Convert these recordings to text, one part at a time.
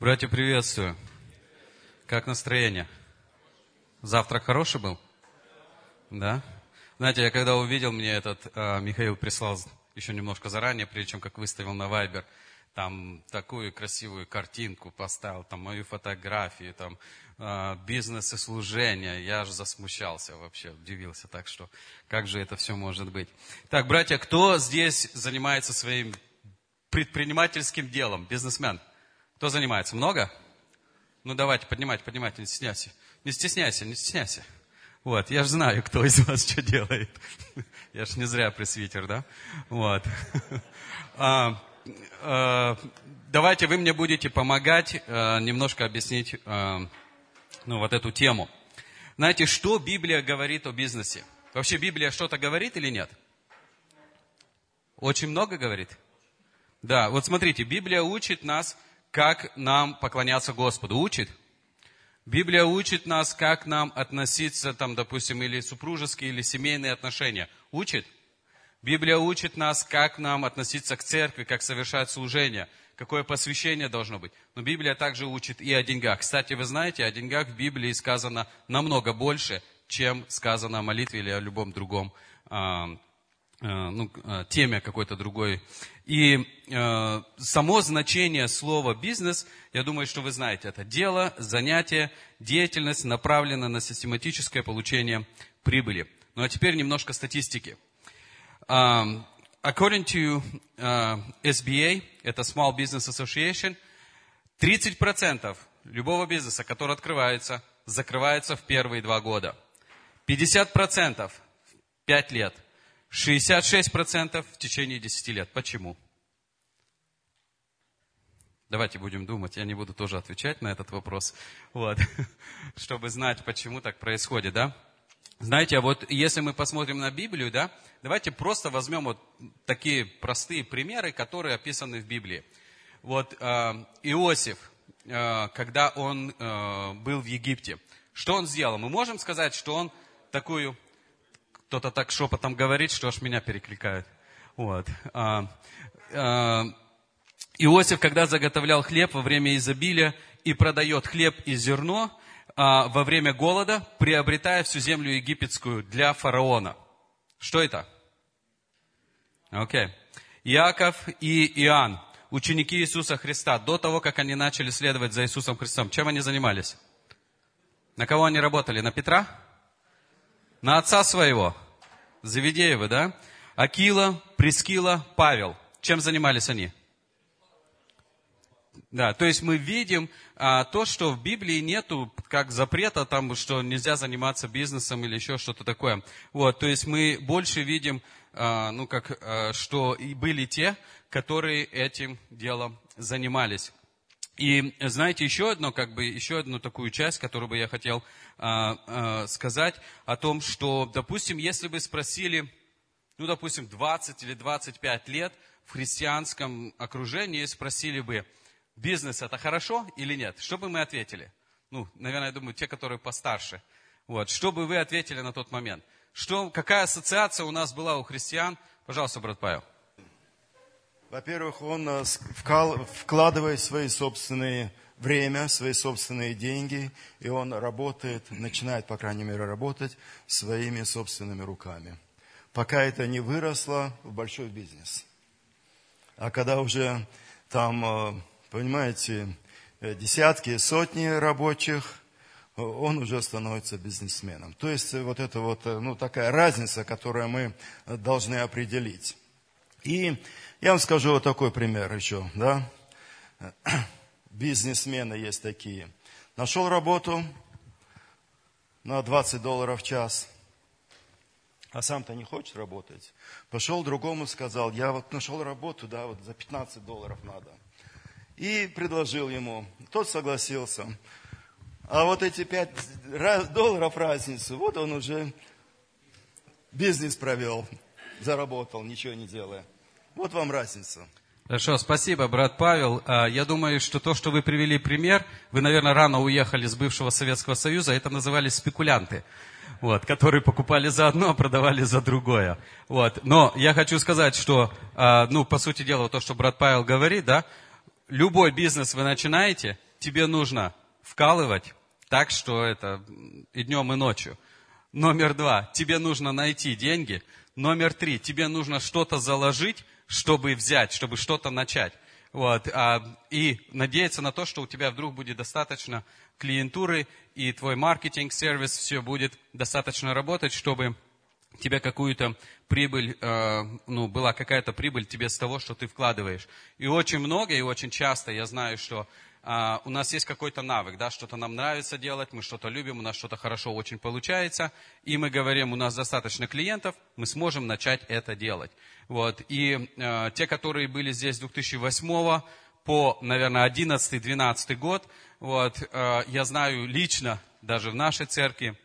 Братья, приветствую. Как настроение? Завтрак хороший был? Да? Знаете, я когда увидел, мне этот э, Михаил прислал еще немножко заранее, прежде чем как выставил на Вайбер, там такую красивую картинку поставил, там мою фотографию, там э, бизнес и служение. Я аж засмущался вообще, удивился. Так что, как же это все может быть? Так, братья, кто здесь занимается своим предпринимательским делом, бизнесмен? Кто занимается? Много? Ну, давайте, поднимайте, поднимайте, не стесняйся. Не стесняйся, не стесняйся. Вот, я же знаю, кто из вас что делает. Я же не зря пресвитер, да? Вот. А, а, давайте вы мне будете помогать а, немножко объяснить а, ну, вот эту тему. Знаете, что Библия говорит о бизнесе? Вообще Библия что-то говорит или нет? Очень много говорит? Да, вот смотрите, Библия учит нас, как нам поклоняться Господу. Учит? Библия учит нас, как нам относиться, там, допустим, или супружеские, или семейные отношения. Учит? Библия учит нас, как нам относиться к церкви, как совершать служение, какое посвящение должно быть. Но Библия также учит и о деньгах. Кстати, вы знаете, о деньгах в Библии сказано намного больше, чем сказано о молитве или о любом другом а, ну, а, теме какой-то другой. И э, само значение слова бизнес, я думаю, что вы знаете, это дело, занятие, деятельность, направленная на систематическое получение прибыли. Ну а теперь немножко статистики. Um, according to uh, SBA, это Small Business Association, 30% любого бизнеса, который открывается, закрывается в первые два года. 50% в 5 лет. 66% в течение 10 лет. Почему? Давайте будем думать, я не буду тоже отвечать на этот вопрос, вот, чтобы знать, почему так происходит, да? Знаете, а вот если мы посмотрим на Библию, да, давайте просто возьмем вот такие простые примеры, которые описаны в Библии. Вот э, Иосиф, э, когда он э, был в Египте, что он сделал? Мы можем сказать, что он такую, кто-то так шепотом говорит, что аж меня перекликают. Вот. Э, э, Иосиф, когда заготовлял хлеб во время изобилия и продает хлеб и зерно, а, во время голода, приобретая всю землю египетскую для фараона. Что это? Окей. Okay. Иаков и Иоанн, ученики Иисуса Христа, до того, как они начали следовать за Иисусом Христом, чем они занимались? На кого они работали? На Петра? На отца своего? Завидеева, да? Акила, Прескила, Павел. Чем занимались они? Да, то есть мы видим а, то, что в Библии нету как запрета, там, что нельзя заниматься бизнесом или еще что-то такое. Вот, то есть мы больше видим, а, ну, как, а, что и были те, которые этим делом занимались. И знаете, еще одно, как бы, еще одну такую часть, которую бы я хотел а, а, сказать, о том, что, допустим, если бы спросили, ну, допустим, 20 или 25 лет в христианском окружении, спросили бы, бизнес это хорошо или нет? Что бы мы ответили? Ну, наверное, я думаю, те, которые постарше. Вот. Что бы вы ответили на тот момент? Что, какая ассоциация у нас была у христиан? Пожалуйста, брат Павел. Во-первых, он э, вкладывает свои собственные время, свои собственные деньги, и он работает, начинает, по крайней мере, работать своими собственными руками. Пока это не выросло в большой бизнес. А когда уже там э, понимаете, э, десятки, сотни рабочих, он уже становится бизнесменом. То есть вот это вот, ну, такая разница, которую мы должны определить. И я вам скажу вот такой пример еще, да. Бизнесмены есть такие. Нашел работу на 20 долларов в час, а сам-то не хочет работать. Пошел другому, сказал, я вот нашел работу, да, вот за 15 долларов надо и предложил ему. Тот согласился. А вот эти пять долларов разницу, вот он уже бизнес провел, заработал, ничего не делая. Вот вам разница. Хорошо, спасибо, брат Павел. А, я думаю, что то, что вы привели пример, вы, наверное, рано уехали с бывшего Советского Союза, это назывались спекулянты, вот, которые покупали за одно, а продавали за другое. Вот. Но я хочу сказать, что, а, ну, по сути дела, то, что брат Павел говорит, да, любой бизнес вы начинаете, тебе нужно вкалывать так, что это и днем, и ночью. Номер два, тебе нужно найти деньги. Номер три, тебе нужно что-то заложить, чтобы взять, чтобы что-то начать. Вот, а, и надеяться на то, что у тебя вдруг будет достаточно клиентуры, и твой маркетинг, сервис, все будет достаточно работать, чтобы тебе какую-то прибыль, э, ну, была какая-то прибыль тебе с того, что ты вкладываешь. И очень много, и очень часто я знаю, что а, у нас есть какой-то навык, да, что-то нам нравится делать, мы что-то любим, у нас что-то хорошо очень получается, и мы говорим, у нас достаточно клиентов, мы сможем начать это делать. Вот. И э, те, которые были здесь с 2008 по, наверное, 11-12 год, вот, э, я знаю лично, даже в нашей церкви,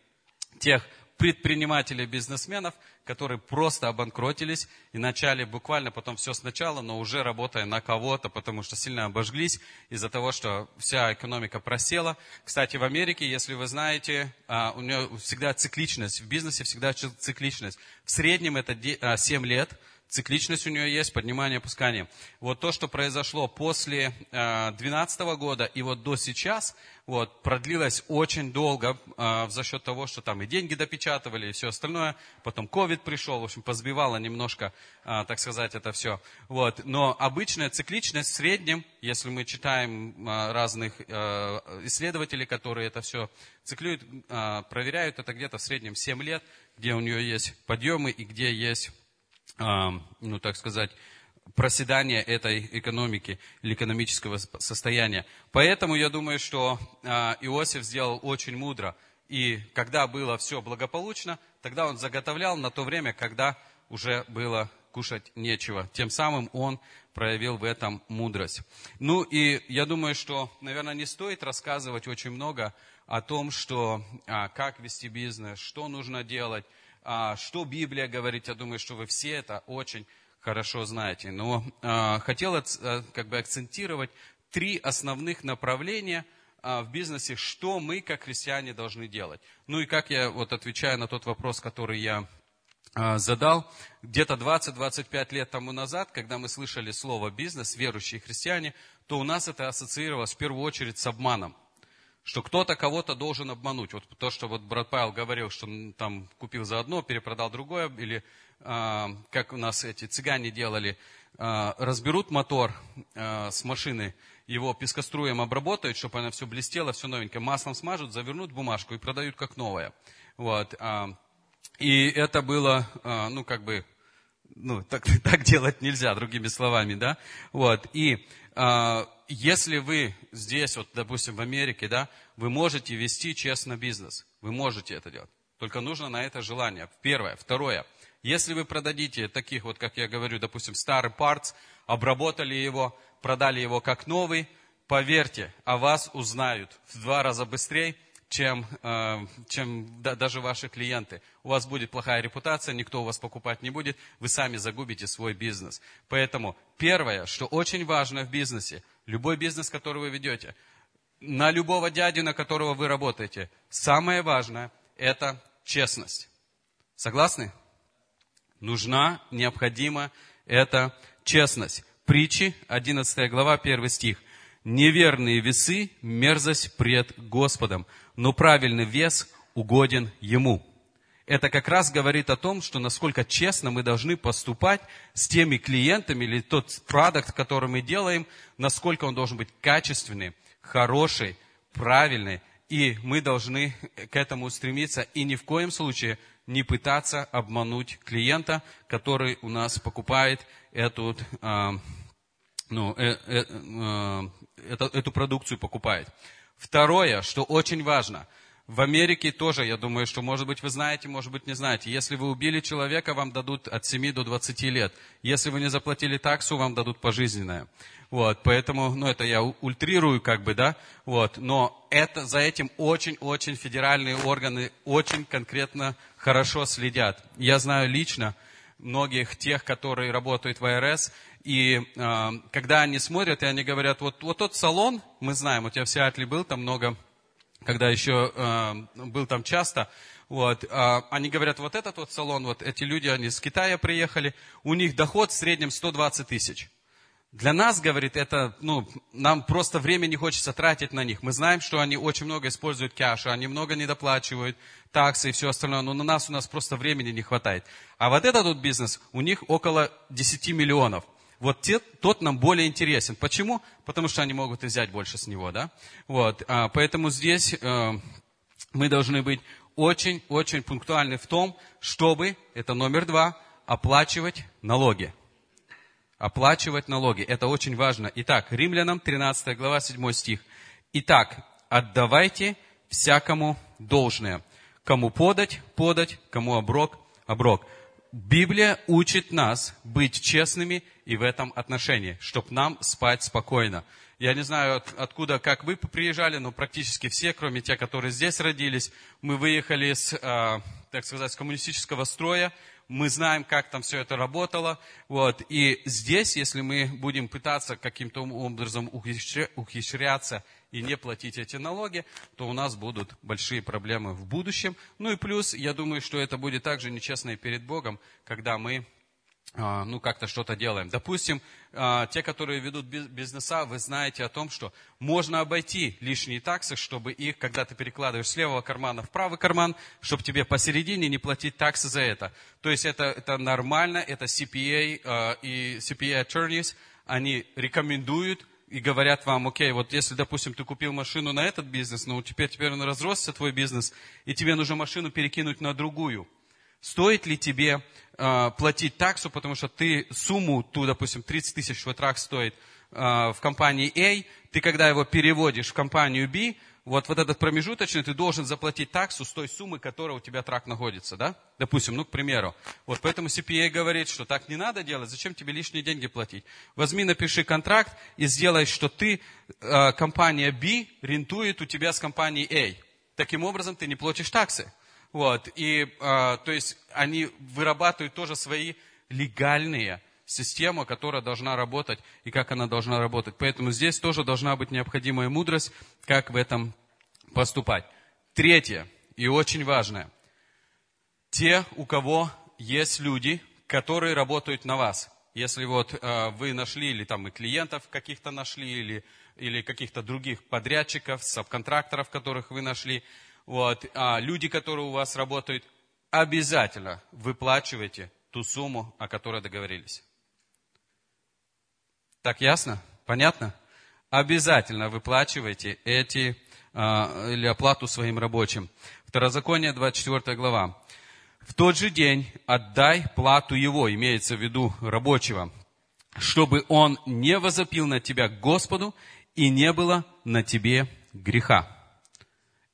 тех предпринимателей, бизнесменов, которые просто обанкротились и начали буквально потом все сначала, но уже работая на кого-то, потому что сильно обожглись из-за того, что вся экономика просела. Кстати, в Америке, если вы знаете, а, у нее всегда цикличность, в бизнесе всегда цикличность. В среднем это 7 а, лет – цикличность у нее есть, поднимание, опускание. Вот то, что произошло после 2012 э, года и вот до сейчас, вот, продлилось очень долго э, за счет того, что там и деньги допечатывали, и все остальное. Потом ковид пришел, в общем, позбивало немножко, э, так сказать, это все. Вот. Но обычная цикличность в среднем, если мы читаем разных исследователей, которые это все циклюют, проверяют, это где-то в среднем 7 лет, где у нее есть подъемы и где есть ну так сказать, проседания этой экономики или экономического состояния. Поэтому я думаю, что а, Иосиф сделал очень мудро. И когда было все благополучно, тогда он заготовлял на то время, когда уже было кушать нечего. Тем самым он проявил в этом мудрость. Ну и я думаю, что, наверное, не стоит рассказывать очень много о том, что, а, как вести бизнес, что нужно делать, что Библия говорит, я думаю, что вы все это очень хорошо знаете. Но а, хотел а, как бы акцентировать три основных направления в бизнесе, что мы, как христиане, должны делать. Ну и как я, вот отвечаю на тот вопрос, который я задал, где-то 20-25 лет тому назад, когда мы слышали слово «бизнес», верующие христиане, то у нас это ассоциировалось в первую очередь с обманом что кто-то кого-то должен обмануть. Вот то, что вот брат Павел говорил, что он там купил за одно, перепродал другое, или э, как у нас эти цыгане делали, э, разберут мотор э, с машины, его пескоструем обработают, чтобы оно все блестело, все новенькое, маслом смажут, завернут бумажку и продают как новое. Вот. Э, и это было, э, ну, как бы, ну, так, так делать нельзя, другими словами, да. Вот. И э, если вы здесь, вот, допустим, в Америке, да, вы можете вести честно бизнес. Вы можете это делать. Только нужно на это желание. Первое. Второе. Если вы продадите таких, вот как я говорю, допустим, старый парts, обработали его, продали его как новый, поверьте, о вас узнают в два раза быстрее, чем, э, чем даже ваши клиенты. У вас будет плохая репутация, никто у вас покупать не будет, вы сами загубите свой бизнес. Поэтому первое, что очень важно в бизнесе, любой бизнес, который вы ведете, на любого дядю, на которого вы работаете, самое важное – это честность. Согласны? Нужна, необходима эта честность. Притчи, 11 глава, 1 стих. «Неверные весы – мерзость пред Господом, но правильный вес угоден Ему». Это как раз говорит о том, что насколько честно мы должны поступать с теми клиентами или тот продукт, который мы делаем, насколько он должен быть качественный, хороший, правильный. И мы должны к этому стремиться и ни в коем случае не пытаться обмануть клиента, который у нас покупает эту, э, ну, э, э, э, эту, эту продукцию покупает. Второе, что очень важно – в Америке тоже, я думаю, что, может быть, вы знаете, может быть, не знаете. Если вы убили человека, вам дадут от 7 до 20 лет. Если вы не заплатили таксу, вам дадут пожизненное. Вот, поэтому, ну, это я ультрирую, как бы, да, вот, но это, за этим очень-очень федеральные органы очень конкретно хорошо следят. Я знаю лично многих тех, которые работают в АРС, и э, когда они смотрят, и они говорят, вот, вот тот салон, мы знаем, вот я в Сиатле был, там много когда еще э, был там часто, вот, э, они говорят, вот этот вот салон, вот эти люди, они с Китая приехали, у них доход в среднем 120 тысяч. Для нас, говорит, это, ну, нам просто время не хочется тратить на них. Мы знаем, что они очень много используют кэша, они много недоплачивают, таксы и все остальное, но на нас у нас просто времени не хватает. А вот этот вот бизнес, у них около 10 миллионов. Вот те, тот нам более интересен. Почему? Потому что они могут и взять больше с него, да? Вот, а, поэтому здесь э, мы должны быть очень-очень пунктуальны в том, чтобы, это номер два, оплачивать налоги оплачивать налоги. Это очень важно. Итак, Римлянам 13 глава 7 стих. Итак, отдавайте всякому должное. Кому подать, подать, кому оброк, оброк. Библия учит нас быть честными и в этом отношении, чтобы нам спать спокойно. Я не знаю, от, откуда, как вы приезжали, но практически все, кроме тех, которые здесь родились, мы выехали с, э, так сказать, с коммунистического строя, мы знаем, как там все это работало. Вот. И здесь, если мы будем пытаться каким-то образом ухищряться и не платить эти налоги, то у нас будут большие проблемы в будущем. Ну и плюс, я думаю, что это будет также нечестно и перед Богом, когда мы ну, как-то что-то делаем. Допустим, а, те, которые ведут бизнеса, вы знаете о том, что можно обойти лишние таксы, чтобы их, когда ты перекладываешь с левого кармана в правый карман, чтобы тебе посередине не платить таксы за это. То есть это, это нормально, это CPA а, и CPA attorneys, они рекомендуют и говорят вам, окей, вот если, допустим, ты купил машину на этот бизнес, но теперь, теперь он разросся, твой бизнес, и тебе нужно машину перекинуть на другую – стоит ли тебе э, платить таксу, потому что ты сумму, ту, допустим, 30 тысяч твой трак стоит э, в компании A, ты когда его переводишь в компанию B, вот, вот этот промежуточный, ты должен заплатить таксу с той суммы, которая у тебя трак находится, да? Допустим, ну, к примеру. Вот, поэтому CPA говорит, что так не надо делать, зачем тебе лишние деньги платить? Возьми, напиши контракт и сделай, что ты, э, компания B, рентует у тебя с компанией A. Таким образом, ты не платишь таксы. Вот, и, э, то есть, они вырабатывают тоже свои легальные системы, которая должна работать и как она должна работать. Поэтому здесь тоже должна быть необходимая мудрость, как в этом поступать. Третье, и очень важное. Те, у кого есть люди, которые работают на вас. Если вот э, вы нашли, или там и клиентов каких-то нашли, или, или каких-то других подрядчиков, субконтракторов, которых вы нашли, вот, а люди, которые у вас работают, обязательно выплачивайте ту сумму, о которой договорились. Так ясно? Понятно? Обязательно выплачивайте эти а, или оплату своим рабочим. Второзаконие, 24 глава. В тот же день отдай плату его, имеется в виду рабочего, чтобы он не возопил на тебя Господу и не было на тебе греха.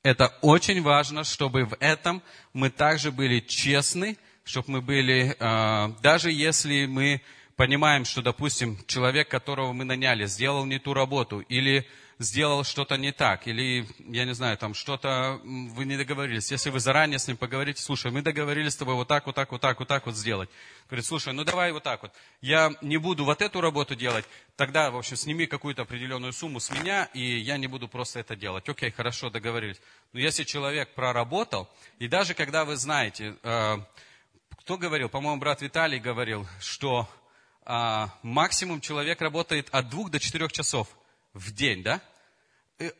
Это очень важно, чтобы в этом мы также были честны, чтобы мы были, а, даже если мы понимаем, что, допустим, человек, которого мы наняли, сделал не ту работу, или сделал что-то не так, или, я не знаю, там что-то вы не договорились. Если вы заранее с ним поговорите, слушай, мы договорились с тобой вот так, вот так, вот так, вот так вот сделать. Говорит, слушай, ну давай вот так вот. Я не буду вот эту работу делать, тогда, в общем, сними какую-то определенную сумму с меня, и я не буду просто это делать. Окей, хорошо, договорились. Но если человек проработал, и даже когда вы знаете, э, кто говорил, по-моему, брат Виталий говорил, что э, максимум человек работает от двух до четырех часов в день, да? Э,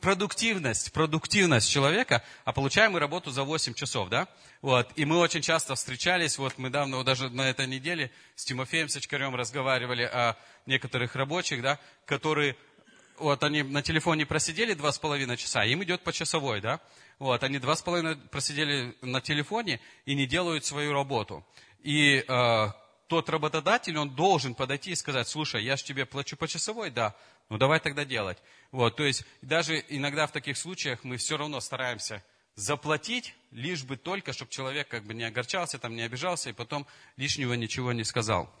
продуктивность, продуктивность человека, а получаем мы работу за 8 часов, да? Вот. И мы очень часто встречались, вот мы давно, даже на этой неделе с Тимофеем Сачкарем разговаривали о некоторых рабочих, да, которые, вот они на телефоне просидели два с половиной часа, им идет по часовой, да? Вот, они два с половиной просидели на телефоне и не делают свою работу. И э, тот работодатель, он должен подойти и сказать, слушай, я же тебе плачу по часовой, да, ну давай тогда делать. Вот, то есть даже иногда в таких случаях мы все равно стараемся заплатить, лишь бы только, чтобы человек как бы не огорчался, там, не обижался, и потом лишнего ничего не сказал.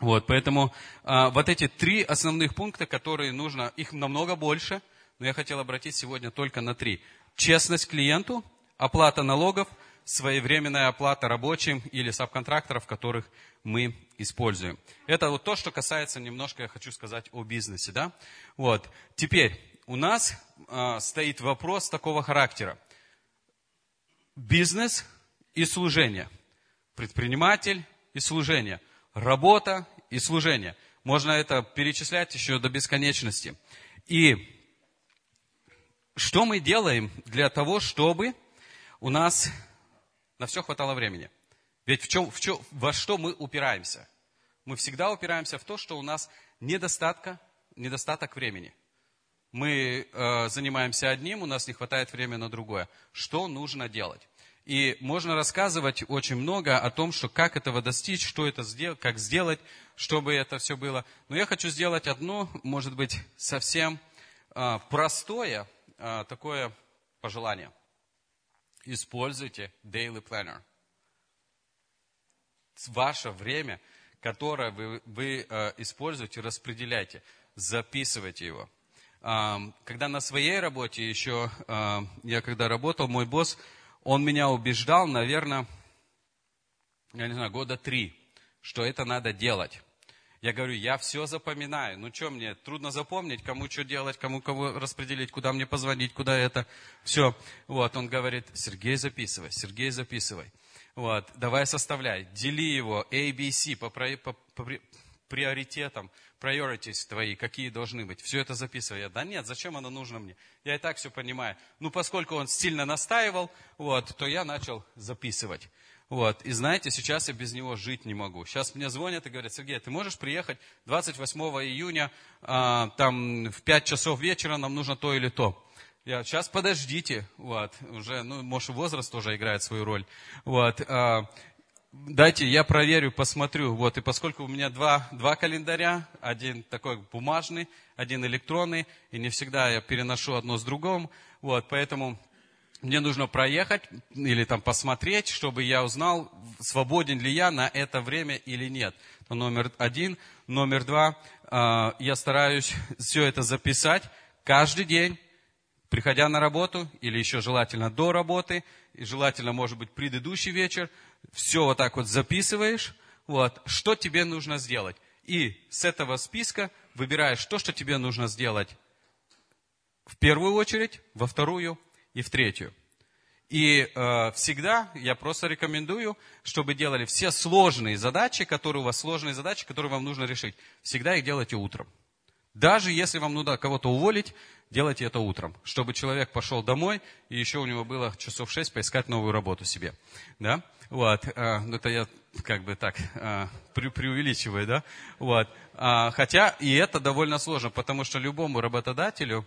Вот, поэтому а, вот эти три основных пункта, которые нужно, их намного больше, но я хотел обратить сегодня только на три. Честность клиенту, оплата налогов – своевременная оплата рабочим или субконтракторов, которых мы используем. Это вот то, что касается немножко, я хочу сказать, о бизнесе. Да? Вот. Теперь у нас э, стоит вопрос такого характера. Бизнес и служение. Предприниматель и служение. Работа и служение. Можно это перечислять еще до бесконечности. И что мы делаем для того, чтобы у нас на все хватало времени? Ведь в чем, в чем, во что мы упираемся? Мы всегда упираемся в то, что у нас недостатка, недостаток времени. Мы э, занимаемся одним, у нас не хватает времени на другое. Что нужно делать? И можно рассказывать очень много о том, что как этого достичь, что это сделать, как сделать, чтобы это все было. Но я хочу сделать одно, может быть, совсем э, простое э, такое пожелание. Используйте Daily Planner. Ваше время – которое вы, вы э, используете, распределяйте, записывайте его. Э, когда на своей работе еще, э, я когда работал, мой босс, он меня убеждал, наверное, я не знаю, года три, что это надо делать. Я говорю, я все запоминаю. Ну что мне, трудно запомнить, кому что делать, кому кого распределить, куда мне позвонить, куда это. Все. Вот, он говорит, Сергей, записывай, Сергей, записывай. Вот, давай составляй, дели его A, B, C по, по, по приоритетам, priorities твои, какие должны быть. Все это записывай. Я, да нет, зачем оно нужно мне? Я и так все понимаю. Ну, поскольку он сильно настаивал, вот, то я начал записывать. Вот. И знаете, сейчас я без него жить не могу. Сейчас мне звонят и говорят, Сергей, ты можешь приехать 28 июня, а, там в 5 часов вечера нам нужно то или то. Я, сейчас подождите, вот, уже, ну, может, возраст тоже играет свою роль, вот, а, дайте, я проверю, посмотрю, вот, и поскольку у меня два, два календаря, один такой бумажный, один электронный, и не всегда я переношу одно с другим, вот, поэтому мне нужно проехать или там посмотреть, чтобы я узнал, свободен ли я на это время или нет. Это номер один. Номер два, а, я стараюсь все это записать каждый день, приходя на работу, или еще желательно до работы, и желательно, может быть, предыдущий вечер, все вот так вот записываешь, вот, что тебе нужно сделать. И с этого списка выбираешь то, что тебе нужно сделать в первую очередь, во вторую и в третью. И э, всегда я просто рекомендую, чтобы делали все сложные задачи, которые у вас сложные задачи, которые вам нужно решить. Всегда их делайте утром. Даже если вам нужно кого-то уволить, делайте это утром, чтобы человек пошел домой, и еще у него было часов шесть поискать новую работу себе. Да? Вот. А, это я как бы так а, преувеличиваю, да? Вот. А, хотя и это довольно сложно, потому что любому работодателю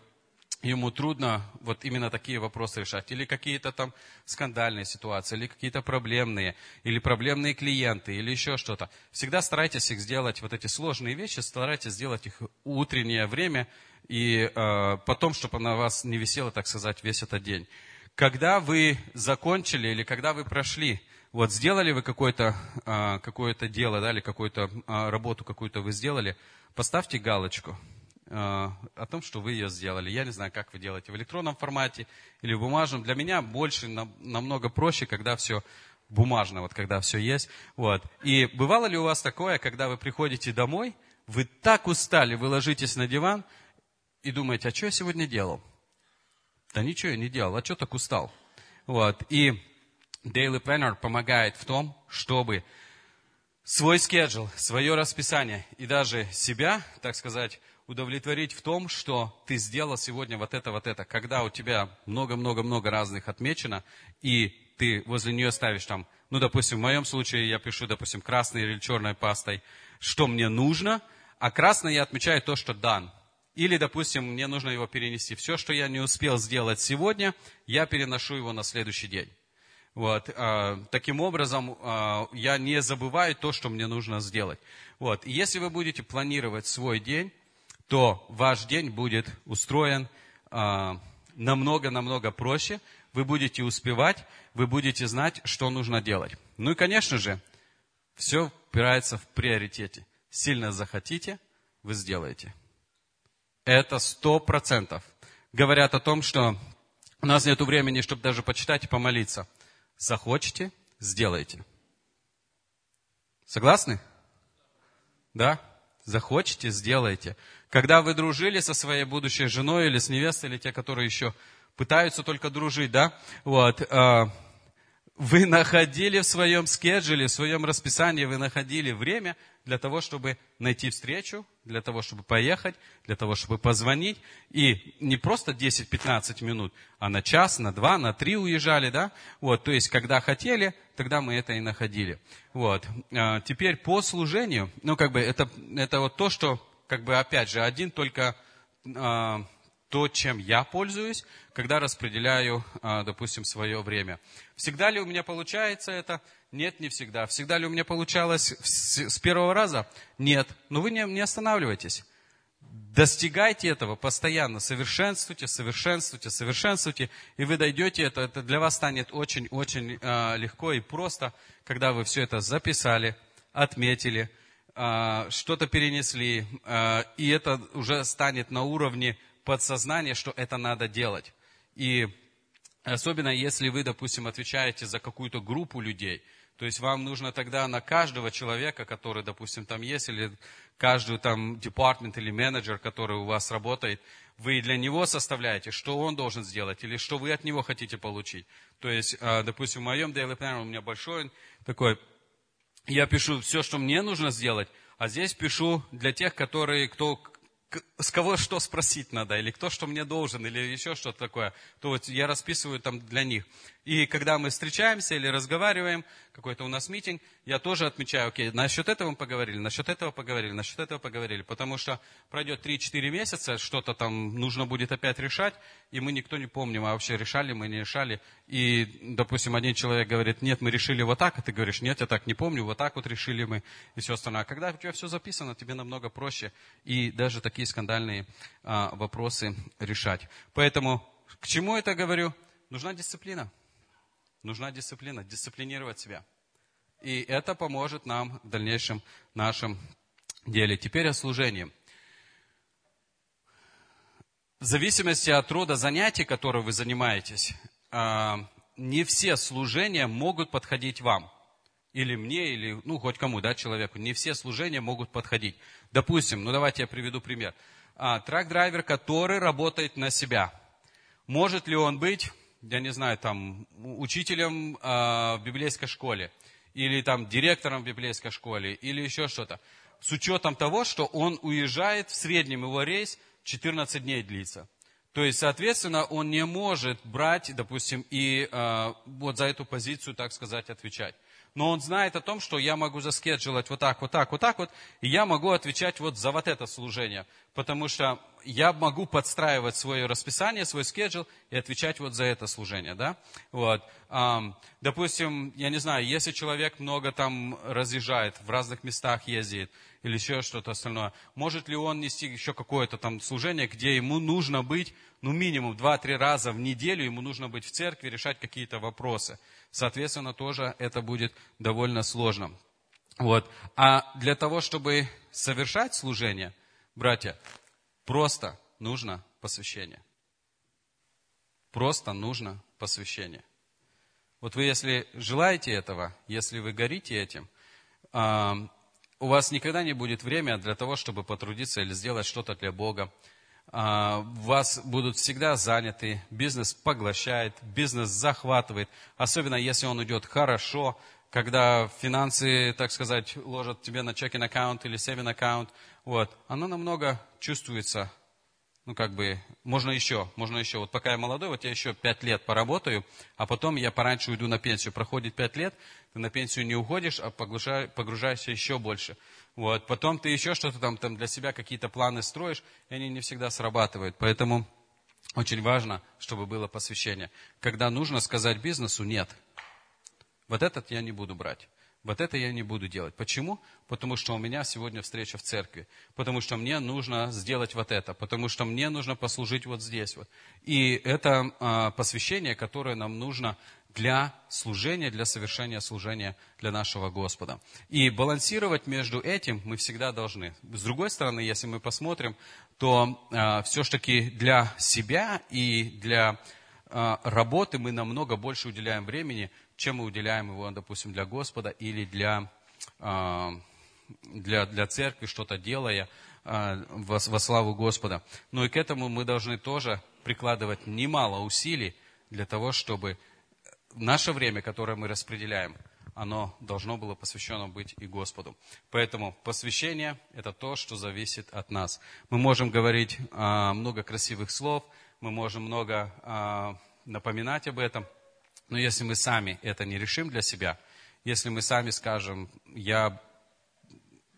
ему трудно вот именно такие вопросы решать. Или какие-то там скандальные ситуации, или какие-то проблемные, или проблемные клиенты, или еще что-то. Всегда старайтесь их сделать, вот эти сложные вещи, старайтесь сделать их утреннее время, и э, потом, чтобы на вас не висело, так сказать, весь этот день. Когда вы закончили или когда вы прошли, вот сделали вы какое-то э, какое дело, да, или какую-то э, работу какую-то вы сделали, поставьте галочку – о том, что вы ее сделали. Я не знаю, как вы делаете в электронном формате или в бумажном. Для меня больше, намного проще, когда все бумажно, вот когда все есть. Вот. И бывало ли у вас такое, когда вы приходите домой, вы так устали, вы ложитесь на диван и думаете, а что я сегодня делал? Да ничего я не делал, а что так устал? Вот. И Daily Planner помогает в том, чтобы свой schedule, свое расписание и даже себя, так сказать, удовлетворить в том, что ты сделал сегодня вот это, вот это. Когда у тебя много-много-много разных отмечено, и ты возле нее ставишь там, ну, допустим, в моем случае я пишу, допустим, красной или черной пастой, что мне нужно, а красной я отмечаю то, что дан. Или, допустим, мне нужно его перенести. Все, что я не успел сделать сегодня, я переношу его на следующий день. Вот, э, таким образом, э, я не забываю то, что мне нужно сделать. Вот, и если вы будете планировать свой день, то ваш день будет устроен а, намного-намного проще. Вы будете успевать, вы будете знать, что нужно делать. Ну и, конечно же, все упирается в приоритете. Сильно захотите, вы сделаете. Это сто процентов. Говорят о том, что у нас нет времени, чтобы даже почитать и помолиться. Захочете, сделайте. Согласны? Да? Захочете, сделайте. Когда вы дружили со своей будущей женой или с невестой, или те, которые еще пытаются только дружить, да, вот, э, вы находили в своем скеджуле, в своем расписании, вы находили время, для того, чтобы найти встречу, для того, чтобы поехать, для того, чтобы позвонить. И не просто 10-15 минут, а на час, на два, на три уезжали, да? Вот, то есть, когда хотели, тогда мы это и находили. Вот. А, теперь по служению, ну, как бы, это, это вот то, что, как бы, опять же, один только а, то, чем я пользуюсь, когда распределяю, а, допустим, свое время. Всегда ли у меня получается это? Нет, не всегда. Всегда ли у меня получалось с первого раза? Нет. Но вы не, не останавливайтесь. Достигайте этого постоянно, совершенствуйте, совершенствуйте, совершенствуйте, и вы дойдете это. Это для вас станет очень-очень э, легко и просто, когда вы все это записали, отметили, э, что-то перенесли, э, и это уже станет на уровне подсознания, что это надо делать. И особенно если вы, допустим, отвечаете за какую-то группу людей – то есть вам нужно тогда на каждого человека, который, допустим, там есть, или каждый там департмент или менеджер, который у вас работает, вы для него составляете, что он должен сделать, или что вы от него хотите получить. То есть, а, допустим, в моем daily planner у меня большой такой, я пишу все, что мне нужно сделать, а здесь пишу для тех, которые, кто с кого что спросить надо, или кто что мне должен, или еще что-то такое, то вот я расписываю там для них. И когда мы встречаемся или разговариваем, какой-то у нас митинг, я тоже отмечаю, окей, насчет этого мы поговорили, насчет этого поговорили, насчет этого поговорили, потому что пройдет 3-4 месяца, что-то там нужно будет опять решать, и мы никто не помним, а вообще решали мы, не решали. И, допустим, один человек говорит, нет, мы решили вот так, а ты говоришь, нет, я так не помню, вот так вот решили мы, и все остальное. А когда у тебя все записано, тебе намного проще и даже такие скандальные а, вопросы решать. Поэтому к чему это говорю? Нужна дисциплина. Нужна дисциплина, дисциплинировать себя. И это поможет нам в дальнейшем нашем деле. Теперь о служении. В зависимости от рода занятий, которые вы занимаетесь, а, не все служения могут подходить вам. Или мне, или, ну, хоть кому, да, человеку. Не все служения могут подходить. Допустим, ну, давайте я приведу пример. А, трак-драйвер, который работает на себя. Может ли он быть я не знаю, там, учителем э, в библейской школе, или там директором в библейской школе, или еще что-то. С учетом того, что он уезжает, в среднем его рейс 14 дней длится. То есть, соответственно, он не может брать, допустим, и э, вот за эту позицию, так сказать, отвечать но он знает о том, что я могу заскеджулать вот так, вот так, вот так вот, и я могу отвечать вот за вот это служение, потому что я могу подстраивать свое расписание, свой скеджул и отвечать вот за это служение, да, вот. Допустим, я не знаю, если человек много там разъезжает, в разных местах ездит, или еще что-то остальное. Может ли он нести еще какое-то там служение, где ему нужно быть, ну, минимум 2-3 раза в неделю, ему нужно быть в церкви, решать какие-то вопросы. Соответственно, тоже это будет довольно сложно. Вот. А для того, чтобы совершать служение, братья, просто нужно посвящение. Просто нужно посвящение. Вот вы, если желаете этого, если вы горите этим, у вас никогда не будет времени для того, чтобы потрудиться или сделать что-то для Бога. А, вас будут всегда заняты, бизнес поглощает, бизнес захватывает, особенно если он идет хорошо, когда финансы, так сказать, ложат тебе на чекин аккаунт или saving аккаунт, вот, оно намного чувствуется ну, как бы, можно еще, можно еще. Вот пока я молодой, вот я еще пять лет поработаю, а потом я пораньше уйду на пенсию. Проходит пять лет, ты на пенсию не уходишь, а погружаешься еще больше. Вот, потом ты еще что-то там, там для себя какие-то планы строишь, и они не всегда срабатывают. Поэтому очень важно, чтобы было посвящение. Когда нужно сказать бизнесу «нет», вот этот я не буду брать. Вот это я не буду делать. Почему? Потому что у меня сегодня встреча в церкви. Потому что мне нужно сделать вот это. Потому что мне нужно послужить вот здесь вот. И это а, посвящение, которое нам нужно для служения, для совершения служения для нашего Господа. И балансировать между этим мы всегда должны. С другой стороны, если мы посмотрим, то а, все-таки для себя и для а, работы мы намного больше уделяем времени, чем мы уделяем его, допустим, для Господа или для, а, для, для церкви, что-то делая а, во, во славу Господа. Но и к этому мы должны тоже прикладывать немало усилий для того, чтобы наше время, которое мы распределяем, оно должно было посвящено быть и Господу. Поэтому посвящение – это то, что зависит от нас. Мы можем говорить а, много красивых слов, мы можем много а, напоминать об этом, но если мы сами это не решим для себя, если мы сами скажем, я,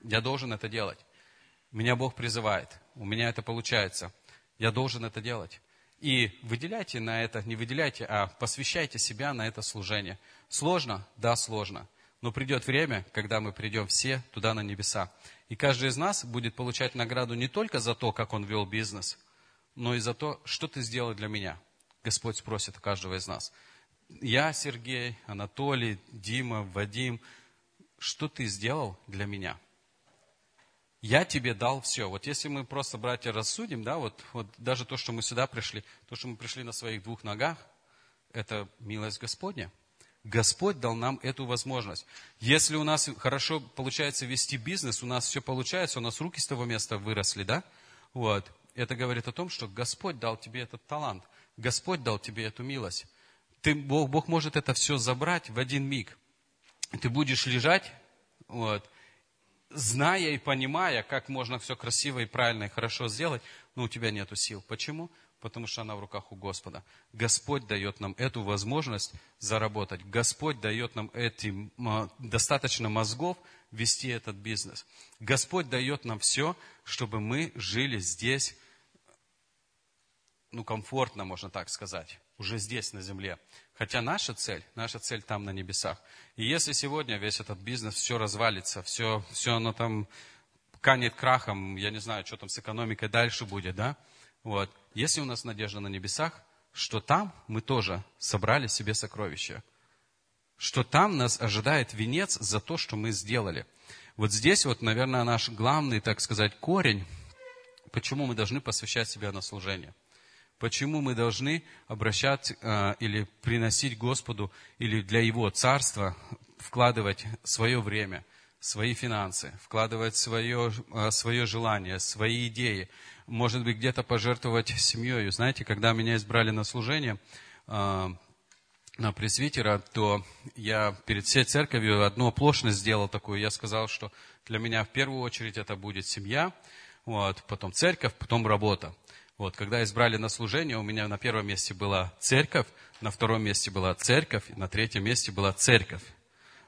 я должен это делать, меня Бог призывает, у меня это получается, я должен это делать. И выделяйте на это, не выделяйте, а посвящайте себя на это служение. Сложно? Да, сложно. Но придет время, когда мы придем все туда на небеса. И каждый из нас будет получать награду не только за то, как он вел бизнес, но и за то, что ты сделал для меня. Господь спросит у каждого из нас. Я, Сергей, Анатолий, Дима, Вадим, что ты сделал для меня? Я тебе дал все. Вот если мы просто, братья, рассудим, да, вот, вот даже то, что мы сюда пришли, то, что мы пришли на своих двух ногах, это милость Господня. Господь дал нам эту возможность. Если у нас хорошо получается вести бизнес, у нас все получается, у нас руки с того места выросли, да? Вот. Это говорит о том, что Господь дал тебе этот талант. Господь дал тебе эту милость. Ты, Бог, Бог может это все забрать в один миг. Ты будешь лежать, вот, зная и понимая, как можно все красиво и правильно и хорошо сделать, но у тебя нет сил. Почему? Потому что она в руках у Господа. Господь дает нам эту возможность заработать. Господь дает нам этим достаточно мозгов вести этот бизнес. Господь дает нам все, чтобы мы жили здесь, ну, комфортно, можно так сказать, уже здесь, на земле. Хотя наша цель, наша цель там на небесах. И если сегодня весь этот бизнес, все развалится, все, все оно там канет крахом, я не знаю, что там с экономикой дальше будет, да? Вот. Если у нас надежда на небесах, что там мы тоже собрали себе сокровища. Что там нас ожидает венец за то, что мы сделали. Вот здесь вот, наверное, наш главный, так сказать, корень, почему мы должны посвящать себя на служение – Почему мы должны обращать э, или приносить Господу, или для Его Царства вкладывать свое время, свои финансы, вкладывать свое, э, свое желание, свои идеи, может быть, где-то пожертвовать семьей. Знаете, когда меня избрали на служение, э, на пресвитера, то я перед всей церковью одну оплошность сделал такую. Я сказал, что для меня в первую очередь это будет семья, вот, потом церковь, потом работа. Вот, когда избрали на служение, у меня на первом месте была церковь, на втором месте была церковь, на третьем месте была церковь.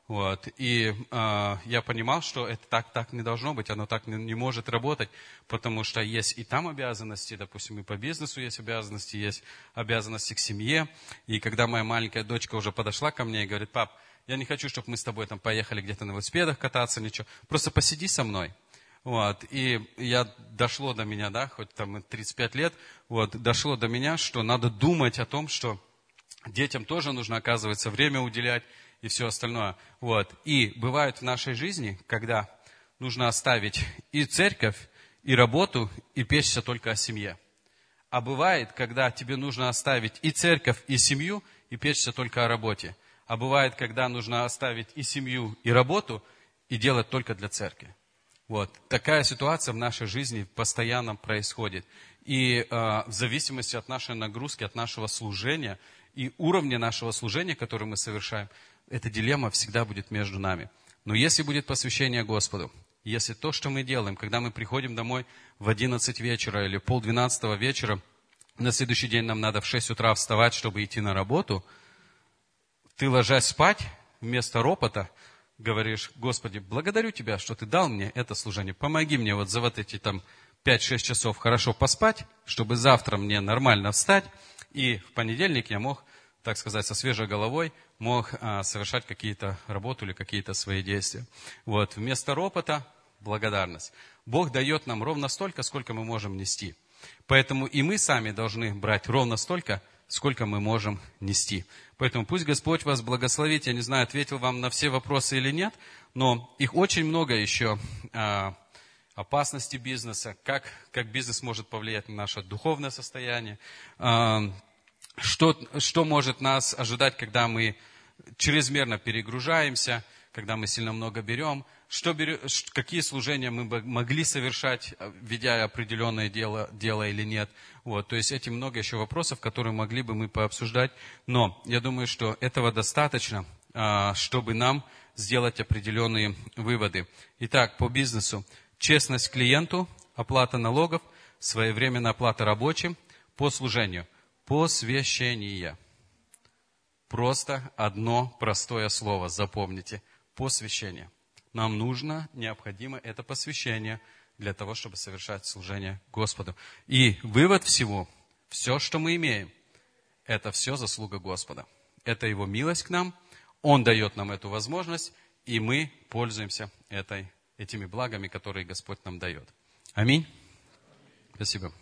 Вот, и э, я понимал, что это так, так не должно быть, оно так не, не может работать, потому что есть и там обязанности, допустим, и по бизнесу есть обязанности, есть обязанности к семье. И когда моя маленькая дочка уже подошла ко мне и говорит, пап, я не хочу, чтобы мы с тобой там поехали где-то на велосипедах кататься, ничего, просто посиди со мной. Вот, и я, дошло до меня, да, хоть там 35 лет, вот, дошло до меня, что надо думать о том, что детям тоже нужно, оказывается, время уделять и все остальное. Вот. И бывает в нашей жизни, когда нужно оставить и церковь, и работу, и печься только о семье. А бывает, когда тебе нужно оставить и церковь, и семью, и печься только о работе. А бывает, когда нужно оставить и семью, и работу, и делать только для церкви. Вот. Такая ситуация в нашей жизни постоянно происходит. И э, в зависимости от нашей нагрузки, от нашего служения и уровня нашего служения, которое мы совершаем, эта дилемма всегда будет между нами. Но если будет посвящение Господу, если то, что мы делаем, когда мы приходим домой в 11 вечера или полдвенадцатого вечера, на следующий день нам надо в 6 утра вставать, чтобы идти на работу, ты ложась спать, вместо ропота, говоришь, Господи, благодарю Тебя, что Ты дал мне это служение. Помоги мне вот за вот эти там 5-6 часов хорошо поспать, чтобы завтра мне нормально встать, и в понедельник я мог, так сказать, со свежей головой мог а, совершать какие-то работу или какие-то свои действия. Вот, вместо ропота благодарность. Бог дает нам ровно столько, сколько мы можем нести. Поэтому и мы сами должны брать ровно столько, сколько мы можем нести. Поэтому пусть Господь вас благословит. Я не знаю, ответил вам на все вопросы или нет, но их очень много еще. А, опасности бизнеса, как, как бизнес может повлиять на наше духовное состояние, а, что, что может нас ожидать, когда мы чрезмерно перегружаемся, когда мы сильно много берем, что, какие служения мы могли совершать, э, ведя определенное дело, дело или нет. Вот, то есть эти много еще вопросов, которые могли бы мы пообсуждать. Но я думаю, что этого достаточно. а, чтобы нам сделать определенные выводы. Итак, по бизнесу. Честность клиенту, оплата налогов, своевременная оплата рабочим, по служению, посвящение. Просто одно простое слово, запомните, посвящение. Нам нужно, необходимо это посвящение для того, чтобы совершать служение Господу. И вывод всего, все, что мы имеем, это все заслуга Господа. Это Его милость к нам, Он дает нам эту возможность, и мы пользуемся этой, этими благами, которые Господь нам дает. Аминь. Спасибо.